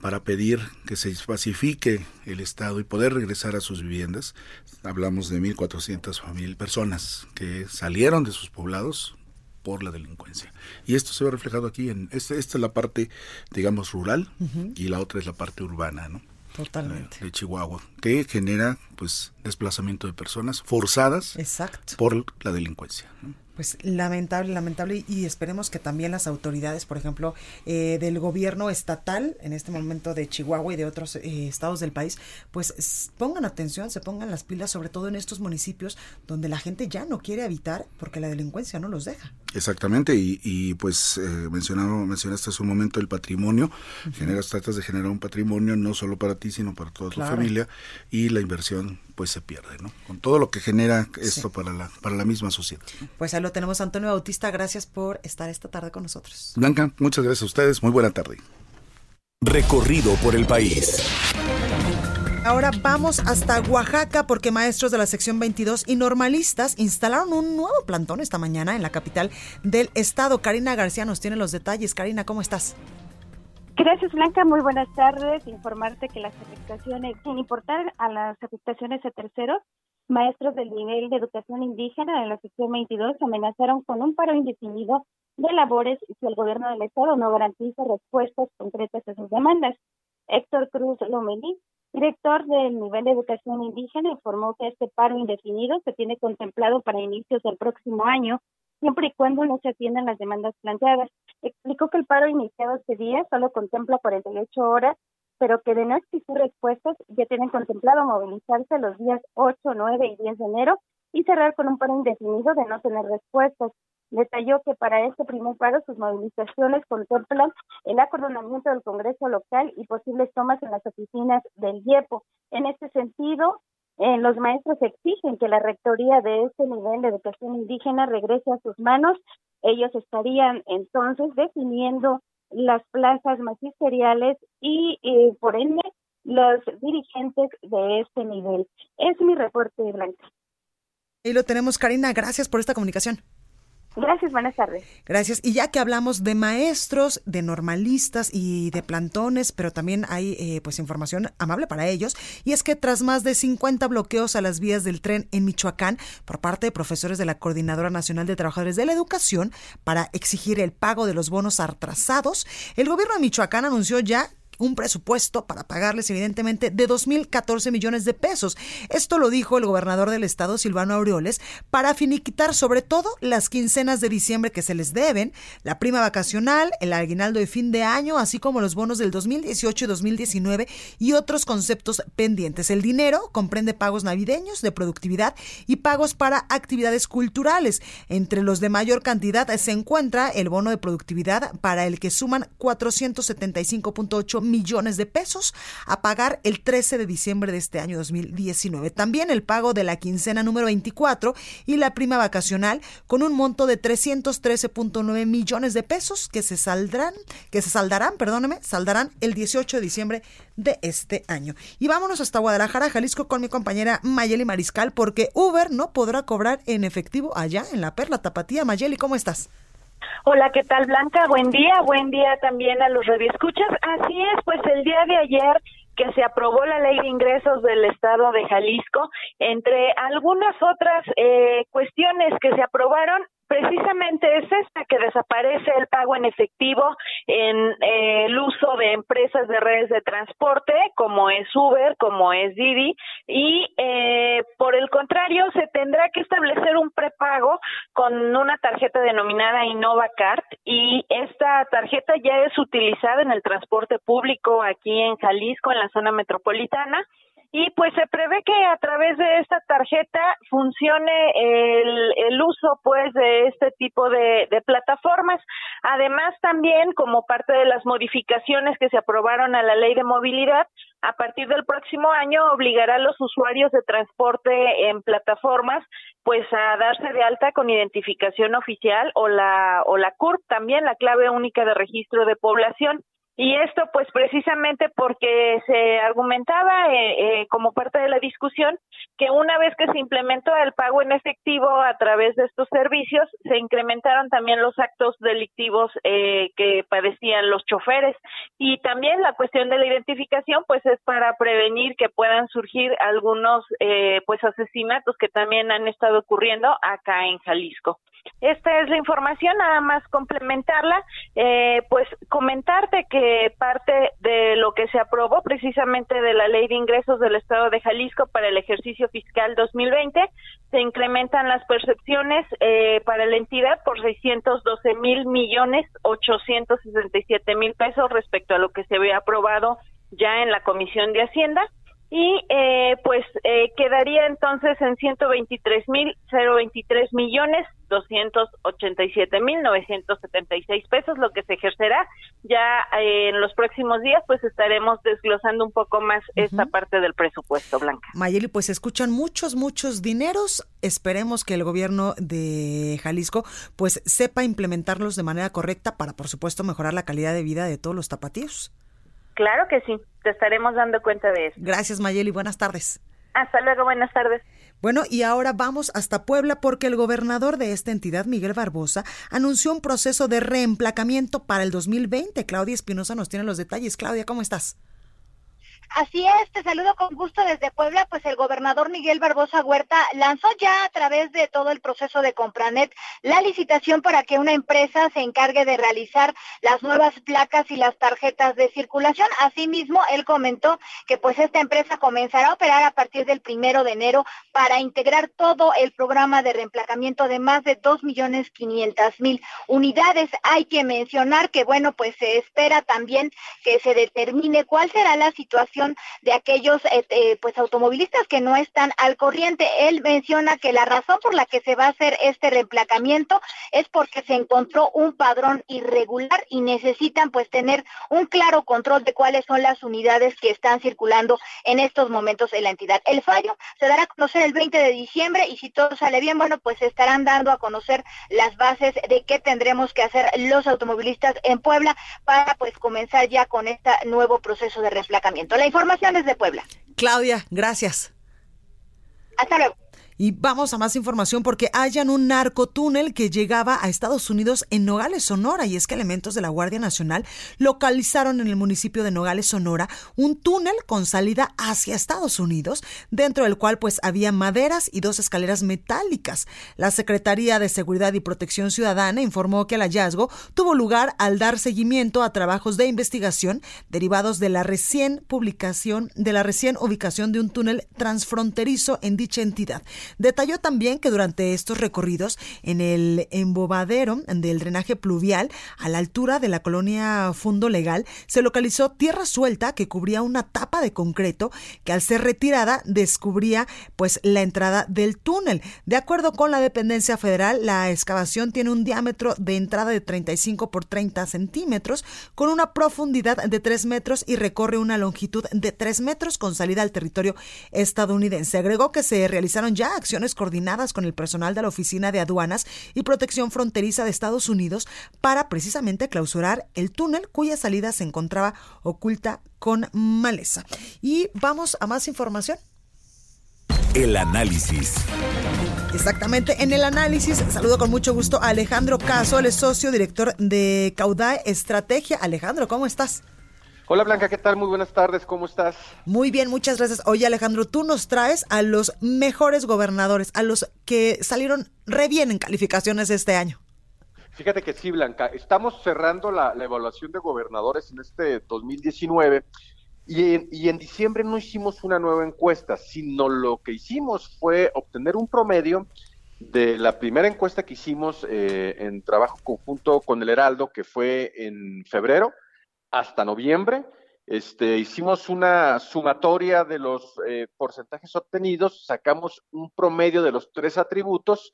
para pedir que se pacifique el Estado y poder regresar a sus viviendas. Hablamos de 1.400 personas que salieron de sus poblados por la delincuencia. Y esto se ve reflejado aquí en este, esta es la parte, digamos, rural y la otra es la parte urbana, ¿no? Totalmente. De, Chihuahua, que genera pues desplazamiento de personas forzadas Exacto. por la delincuencia. Pues lamentable, lamentable y esperemos que también las autoridades, por ejemplo, eh, del gobierno estatal, en este momento de Chihuahua y de otros eh, estados del país, pues pongan atención, se pongan las pilas, sobre todo en estos municipios donde la gente ya no quiere habitar porque la delincuencia no los deja. Exactamente, y, pues eh, mencionaste hace un momento el patrimonio, generas, tratas de generar un patrimonio no solo para ti, sino para toda tu familia, y la inversión pues se pierde, ¿no? Con todo lo que genera esto para, la, para la misma sociedad. Pues ahí lo tenemos, Antonio Bautista, gracias por estar esta tarde con nosotros. Blanca, muchas gracias a ustedes, muy buena tarde. Recorrido por el país. Ahora vamos hasta Oaxaca porque maestros de la sección 22 y normalistas instalaron un nuevo plantón esta mañana en la capital del estado. Karina García nos tiene los detalles. Karina, ¿cómo estás? Gracias Blanca, muy buenas tardes. Informarte que las afectaciones, sin importar a las afectaciones de terceros, maestros del nivel de educación indígena de la sección 22 amenazaron con un paro indefinido de labores si el gobierno del estado no garantiza respuestas concretas a sus demandas. Héctor Cruz Lomelí, director del nivel de educación indígena, informó que este paro indefinido se tiene contemplado para inicios del próximo año, siempre y cuando no se atiendan las demandas planteadas. Explicó que el paro iniciado este día solo contempla 48 horas, pero que de no existir respuestas ya tienen contemplado movilizarse los días 8, 9 y 10 de enero y cerrar con un paro indefinido de no tener respuestas. Detalló que para este primer paro sus movilizaciones contemplan el acordonamiento del Congreso local y posibles tomas en las oficinas del IEPO. En este sentido, eh, los maestros exigen que la rectoría de este nivel de educación indígena regrese a sus manos. Ellos estarían entonces definiendo las plazas magisteriales y, por ende, los dirigentes de este nivel. Es mi reporte, Blanca. Y lo tenemos, Karina. Gracias por esta comunicación. Gracias, buenas tardes. Gracias. Y ya que hablamos de maestros, de normalistas y de plantones, pero también hay eh, pues información amable para ellos, y es que tras más de 50 bloqueos a las vías del tren en Michoacán por parte de profesores de la Coordinadora Nacional de Trabajadores de la Educación para exigir el pago de los bonos atrasados, el gobierno de Michoacán anunció ya un presupuesto para pagarles evidentemente de 2.014 millones de pesos. Esto lo dijo el gobernador del estado, Silvano Aureoles, para finiquitar sobre todo las quincenas de diciembre que se les deben, la prima vacacional, el aguinaldo de fin de año, así como los bonos del 2018 y 2019 y otros conceptos pendientes. El dinero comprende pagos navideños de productividad y pagos para actividades culturales. Entre los de mayor cantidad se encuentra el bono de productividad para el que suman 475.8 millones de pesos a pagar el 13 de diciembre de este año 2019. También el pago de la quincena número 24 y la prima vacacional con un monto de 313.9 millones de pesos que se saldrán, que se saldarán, perdóneme, saldarán el 18 de diciembre de este año. Y vámonos hasta Guadalajara, Jalisco con mi compañera Mayeli Mariscal porque Uber no podrá cobrar en efectivo allá en la Perla Tapatía. Mayeli, ¿cómo estás? Hola, ¿qué tal Blanca? Buen día, buen día también a los radioescuchas. Así es, pues el día de ayer que se aprobó la ley de ingresos del estado de Jalisco, entre algunas otras eh, cuestiones que se aprobaron, precisamente es esta que desaparece el pago en efectivo en eh, el uso de empresas de redes de transporte como es Uber, como es Didi y eh, por el contrario se tendrá que establecer un prepago con una tarjeta denominada InnovaCard y esta tarjeta ya es utilizada en el transporte público aquí en Jalisco en la zona metropolitana y pues se prevé que a través de esta tarjeta funcione el, el uso pues de este tipo de, de, plataformas. Además también como parte de las modificaciones que se aprobaron a la ley de movilidad, a partir del próximo año obligará a los usuarios de transporte en plataformas pues a darse de alta con identificación oficial o la o la CURP también la clave única de registro de población y esto pues precisamente porque se argumentaba eh, eh, como parte de la discusión que una vez que se implementó el pago en efectivo a través de estos servicios, se incrementaron también los actos delictivos eh, que padecían los choferes. Y también la cuestión de la identificación pues es para prevenir que puedan surgir algunos eh, pues asesinatos que también han estado ocurriendo acá en Jalisco. Esta es la información, nada más complementarla, eh, pues comentarte que parte de lo que se aprobó precisamente de la Ley de Ingresos del Estado de Jalisco para el ejercicio fiscal 2020, se incrementan las percepciones eh, para la entidad por 612 mil millones 867 mil pesos respecto a lo que se había aprobado ya en la Comisión de Hacienda. Y eh, pues eh, quedaría entonces en 123 mil 023 millones 287.976 pesos, lo que se ejercerá. Ya eh, en los próximos días pues estaremos desglosando un poco más esta parte del presupuesto, Blanca. Mayeli, pues escuchan muchos, muchos dineros. Esperemos que el gobierno de Jalisco pues sepa implementarlos de manera correcta para, por supuesto, mejorar la calidad de vida de todos los tapatíos. Claro que sí, te estaremos dando cuenta de eso. Gracias, Mayeli. Buenas tardes. Hasta luego, buenas tardes. Bueno, y ahora vamos hasta Puebla porque el gobernador de esta entidad, Miguel Barbosa, anunció un proceso de reemplacamiento para el 2020. Claudia Espinosa nos tiene los detalles. Claudia, ¿cómo estás? Así es, te saludo con gusto desde Puebla, pues el gobernador Miguel Barbosa Huerta lanzó ya a través de todo el proceso de Compranet la licitación para que una empresa se encargue de realizar las nuevas placas y las tarjetas de circulación. Asimismo, él comentó que pues esta empresa comenzará a operar a partir del primero de enero para integrar todo el programa de reemplacamiento de más de dos millones quinientas mil unidades. Hay que mencionar que bueno, pues se espera también que se determine cuál será la situación de aquellos eh, eh, pues automovilistas que no están al corriente. Él menciona que la razón por la que se va a hacer este reemplacamiento es porque se encontró un padrón irregular y necesitan pues tener un claro control de cuáles son las unidades que están circulando en estos momentos en la entidad. El fallo se dará a conocer el 20 de diciembre y si todo sale bien, bueno, pues estarán dando a conocer las bases de qué tendremos que hacer los automovilistas en Puebla para pues comenzar ya con este nuevo proceso de reemplacamiento. La información es de Puebla. Claudia, gracias. Hasta luego. Y vamos a más información porque hallan un narcotúnel que llegaba a Estados Unidos en Nogales, Sonora. Y es que elementos de la Guardia Nacional localizaron en el municipio de Nogales, Sonora, un túnel con salida hacia Estados Unidos, dentro del cual pues había maderas y dos escaleras metálicas. La Secretaría de Seguridad y Protección Ciudadana informó que el hallazgo tuvo lugar al dar seguimiento a trabajos de investigación derivados de la recién publicación, de la recién ubicación de un túnel transfronterizo en dicha entidad. Detalló también que durante estos recorridos en el embobadero del drenaje pluvial a la altura de la colonia Fundo Legal se localizó tierra suelta que cubría una tapa de concreto que al ser retirada descubría pues la entrada del túnel. De acuerdo con la dependencia federal, la excavación tiene un diámetro de entrada de 35 por 30 centímetros con una profundidad de 3 metros y recorre una longitud de 3 metros con salida al territorio estadounidense. Agregó que se realizaron ya acciones coordinadas con el personal de la Oficina de Aduanas y Protección Fronteriza de Estados Unidos para precisamente clausurar el túnel cuya salida se encontraba oculta con maleza. Y vamos a más información. El análisis. Exactamente, en el análisis saludo con mucho gusto a Alejandro Caso, el socio director de Caudae Estrategia. Alejandro, ¿cómo estás? Hola Blanca, ¿qué tal? Muy buenas tardes, ¿cómo estás? Muy bien, muchas gracias. Oye Alejandro, tú nos traes a los mejores gobernadores, a los que salieron re bien en calificaciones este año. Fíjate que sí, Blanca, estamos cerrando la, evaluación de gobernadores en este 2019 y en, y en diciembre no hicimos una nueva encuesta, sino lo que hicimos fue obtener un promedio de la primera encuesta que hicimos eh, en trabajo conjunto con el Heraldo, que fue en febrero, hasta noviembre. Este, hicimos una sumatoria de los eh, porcentajes obtenidos, sacamos un promedio de los tres atributos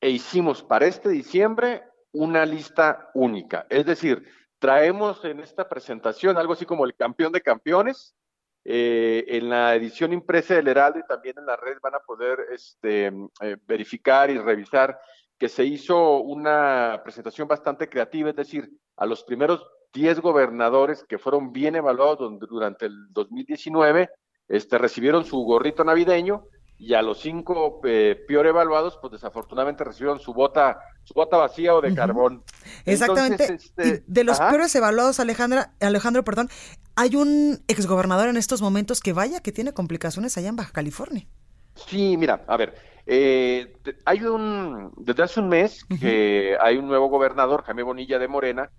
e hicimos para este diciembre una lista única. Es decir, traemos en esta presentación algo así como el campeón de campeones. Eh, en la edición impresa del Heraldo y también en la red van a poder este, eh, verificar y revisar que se hizo una presentación bastante creativa, es decir, a los primeros 10 gobernadores que fueron bien evaluados durante el 2019, este, recibieron su gorrito navideño y a los cinco eh, peor evaluados, pues desafortunadamente recibieron su bota, su bota vacía o de carbón. Exactamente. Este, de los peores evaluados, Alejandra, Alejandro, perdón, hay un exgobernador en estos momentos que vaya que tiene complicaciones allá en Baja California. Sí, mira, a ver, eh, hay un, desde hace un mes que hay un nuevo gobernador, Jaime Bonilla de Morena,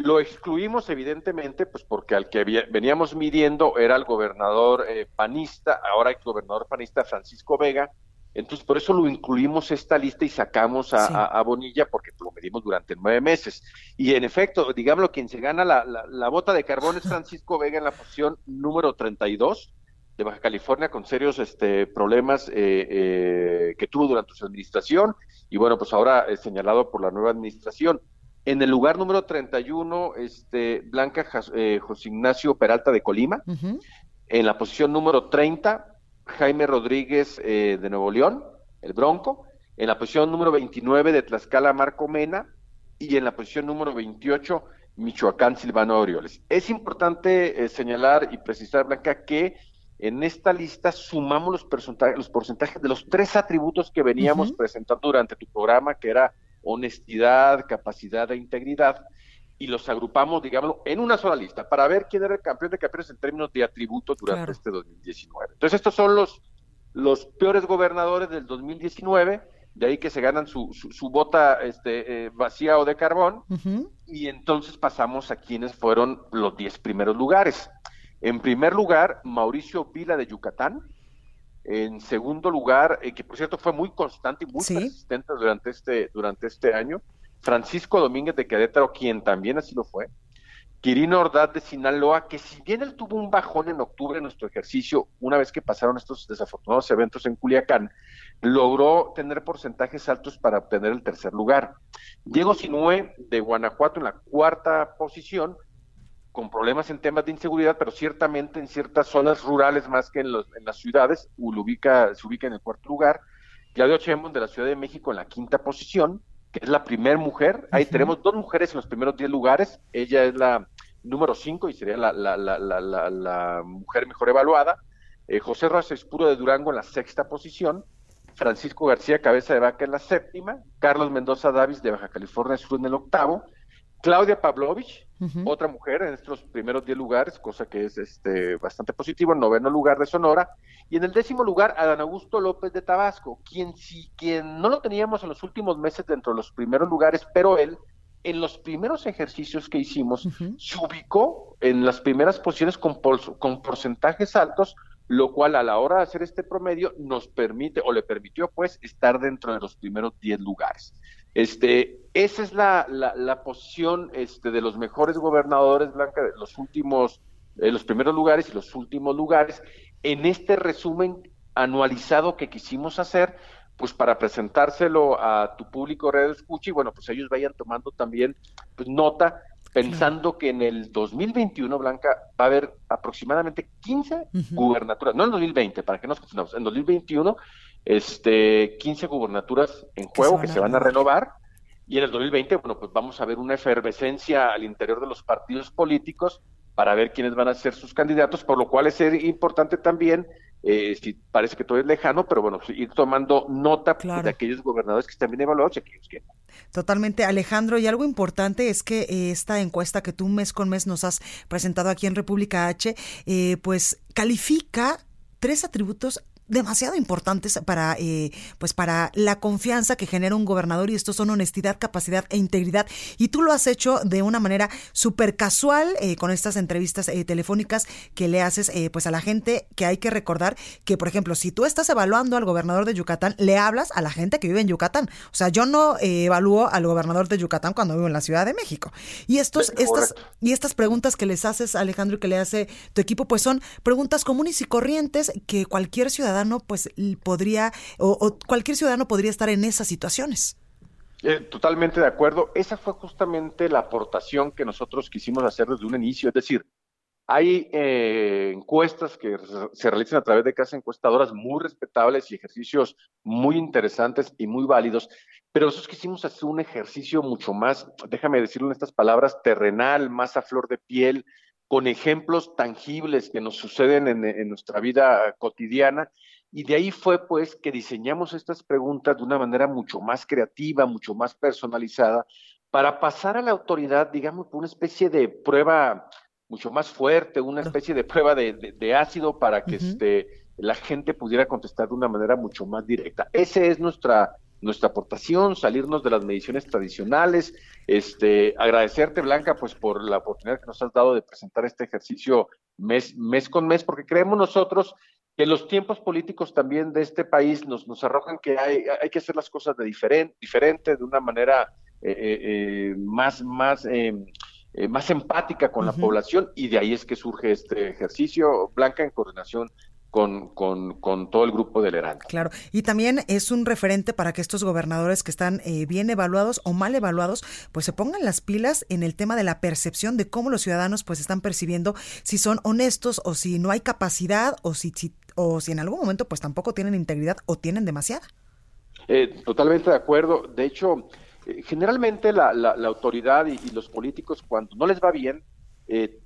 lo excluimos evidentemente, pues porque al que veníamos midiendo era el gobernador eh, panista, ahora el gobernador panista Francisco Vega, entonces por eso lo incluimos esta lista y sacamos a, Bonilla porque lo medimos durante nueve meses. Y en efecto, digámoslo, quien se gana la, la, bota de carbón es Francisco Vega en la posición número 32, de Baja California con serios este, problemas eh, eh, que tuvo durante su administración y bueno, pues ahora es señalado por la nueva administración. En el lugar número 31, este, Blanca eh, José Ignacio Peralta de Colima. En la posición número 30, Jaime Rodríguez de Nuevo León, el Bronco. En la posición número 29 de Tlaxcala, Marco Mena. Y en la posición número 28, Michoacán, Silvano Orioles. Es importante señalar y precisar, Blanca, que en esta lista sumamos los, porcentajes, los porcentajes de los tres atributos que veníamos presentando durante tu programa, que era honestidad, capacidad e integridad, y los agrupamos, digámoslo, en una sola lista para ver quién era el campeón de campeones en términos de atributos durante este 2019. Entonces, estos son los, los peores gobernadores del 2019, de ahí que se ganan su, su, bota este, eh, vacía o de carbón, y entonces pasamos a quienes fueron los 10 primeros lugares. En primer lugar, Mauricio Vila de Yucatán. En segundo lugar, eh, que por cierto fue muy constante y muy persistente durante este, durante este año, Francisco Domínguez de Querétaro, quien también así lo fue. Quirino Ordaz de Sinaloa, que si bien él tuvo un bajón en octubre en nuestro ejercicio, una vez que pasaron estos desafortunados eventos en Culiacán, logró tener porcentajes altos para obtener el tercer lugar. Diego Sinue de Guanajuato en la cuarta posición, con problemas en temas de inseguridad, pero ciertamente en ciertas zonas rurales más que en, los, en las ciudades, ubica, se ubica en el cuarto lugar. Claudia Chemón de la Ciudad de México en la quinta posición, que es la primera mujer. Ahí tenemos dos mujeres en los primeros diez lugares. Ella es la número cinco y sería la, la, la, la mujer mejor evaluada. Eh, José Rojas Espuro de Durango en la sexta posición. Francisco García Cabeza de Vaca en la séptima. Carlos Mendoza Davis de Baja California Sur en el octavo. Claudia Pavlovich, otra mujer en estos primeros 10 lugares, cosa que es este, bastante positivo, en noveno lugar de Sonora, y en el décimo lugar Adán Augusto López de Tabasco, quien, si, quien no lo teníamos en los últimos meses dentro de los primeros lugares, pero él en los primeros ejercicios que hicimos se ubicó en las primeras posiciones con, con porcentajes altos, lo cual a la hora de hacer este promedio nos permite o le permitió pues estar dentro de los primeros 10 lugares. Este, esa es la, la, posición este, de los mejores gobernadores, Blanca, de los últimos, eh, los primeros lugares y los últimos lugares, en este resumen anualizado que quisimos hacer, pues para presentárselo a tu público red escucha y bueno, pues ellos vayan tomando también pues, nota, pensando que en el 2021, Blanca, va a haber aproximadamente 15 gubernaturas, no en el 2020, para que nos confundamos, en 2021 este, 15 gubernaturas en juego que se van a renovar. Y en el 2020, bueno, pues vamos a ver una efervescencia al interior de los partidos políticos para ver quiénes van a ser sus candidatos, por lo cual es importante también, eh, si parece que todo es lejano, pero bueno, pues, ir tomando nota de aquellos gobernadores que están bien evaluados y aquellos que Totalmente, Alejandro. Y algo importante es que eh, esta encuesta que tú mes con mes nos has presentado aquí en República H, eh, pues califica tres atributos demasiado importantes para, eh, pues para la confianza que genera un gobernador y estos son honestidad, capacidad e integridad. Y tú lo has hecho de una manera súper casual eh, con estas entrevistas eh, telefónicas que le haces pues a la gente que hay que recordar que, por ejemplo, si tú estás evaluando al gobernador de Yucatán, le hablas a la gente que vive en Yucatán. O sea, yo no evalúo al gobernador de Yucatán cuando vivo en la Ciudad de México. Y estos, estas, y estas preguntas que les haces, Alejandro, y que le hace tu equipo, pues son preguntas comunes y corrientes que cualquier ciudadano pues podría, o, cualquier ciudadano podría estar en esas situaciones. Eh, totalmente de acuerdo. Esa fue justamente la aportación que nosotros quisimos hacer desde un inicio. Es decir, hay eh, encuestas que se realizan a través de casas encuestadoras muy respetables y ejercicios muy interesantes y muy válidos, pero nosotros quisimos hacer un ejercicio mucho más, déjame decirlo en estas palabras, terrenal, más a flor de piel, con ejemplos tangibles que nos suceden en nuestra vida cotidiana y de ahí fue pues que diseñamos estas preguntas de una manera mucho más creativa, mucho más personalizada, para pasar a la autoridad, digamos, por una especie de prueba mucho más fuerte, una especie de prueba de, ácido para que este, la gente pudiera contestar de una manera mucho más directa. Esa es nuestra, nuestra aportación, salirnos de las mediciones tradicionales, este, agradecerte Blanca pues por la oportunidad que nos has dado de presentar este ejercicio mes, mes con mes, porque creemos nosotros que los tiempos políticos también de este país nos, nos arrojan que hay, hay que hacer las cosas de diferente, diferente de una manera eh, eh, eh, más, más, em, más empática con la población y de ahí es que surge este ejercicio, Blanca, en coordinación con, con, con, todo el grupo del Heraldo. Claro, y también es un referente para que estos gobernadores que están eh, bien evaluados o mal evaluados, pues se pongan las pilas en el tema de la percepción de cómo los ciudadanos pues están percibiendo si son honestos o si no hay capacidad o si, o si en algún momento pues tampoco tienen integridad o tienen demasiada. Eh, totalmente de acuerdo. De hecho, eh, generalmente la, la, autoridad y, los políticos cuando no les va bien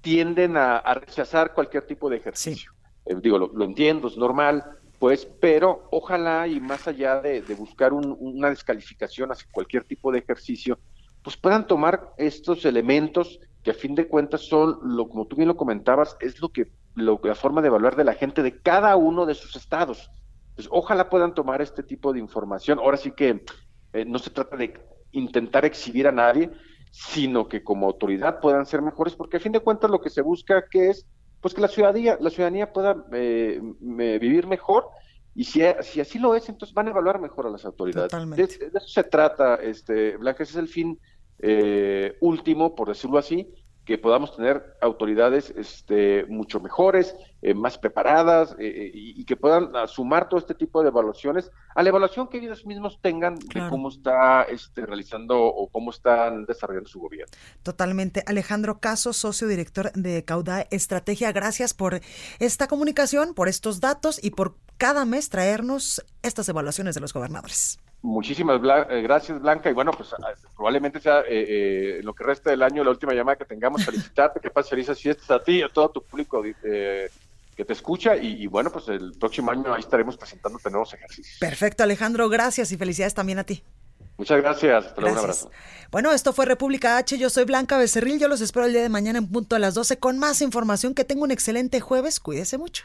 tienden a, rechazar cualquier tipo de ejercicio. Eh, digo, lo, entiendo, es normal, pues, pero ojalá y más allá de, buscar una descalificación hacia cualquier tipo de ejercicio, pues puedan tomar estos elementos que a fin de cuentas son, lo, como tú bien lo comentabas, es lo que lo, la forma de evaluar de la gente de cada uno de sus estados. Pues ojalá puedan tomar este tipo de información. Ahora sí que eh, no se trata de intentar exhibir a nadie, sino que como autoridad puedan ser mejores, porque a fin de cuentas lo que se busca que es pues que la ciudadanía, la ciudadanía pueda eh, vivir mejor y si, si, así lo es, entonces van a evaluar mejor a las autoridades. De, eso se trata, este, Blanca, ese es el fin eh, último, por decirlo así, que podamos tener autoridades este, mucho mejores, eh, más preparadas eh, eh, y, que puedan sumar todo este tipo de evaluaciones a la evaluación que ellos mismos tengan de cómo está este, realizando o cómo están desarrollando su gobierno. Totalmente. Alejandro Caso, socio director de Cauda Estrategia, gracias por esta comunicación, por estos datos y por cada mes traernos estas evaluaciones de los gobernadores. Muchísimas eh, gracias, Blanca. Y bueno, pues ah, probablemente sea eh, eh, lo que resta del año la última llamada que tengamos. Felicitarte, que pases felices fiestas a ti y a todo tu público que te escucha. Y, bueno, pues el próximo año ahí estaremos presentándote nuevos ejercicios. Perfecto, Alejandro. Gracias y felicidades también a ti. Muchas gracias. Un abrazo. Bueno, esto fue República H. Yo soy Blanca Becerril. Yo los espero el día de mañana en punto a las 12 con más información. Que tenga un excelente jueves. Cuídese mucho.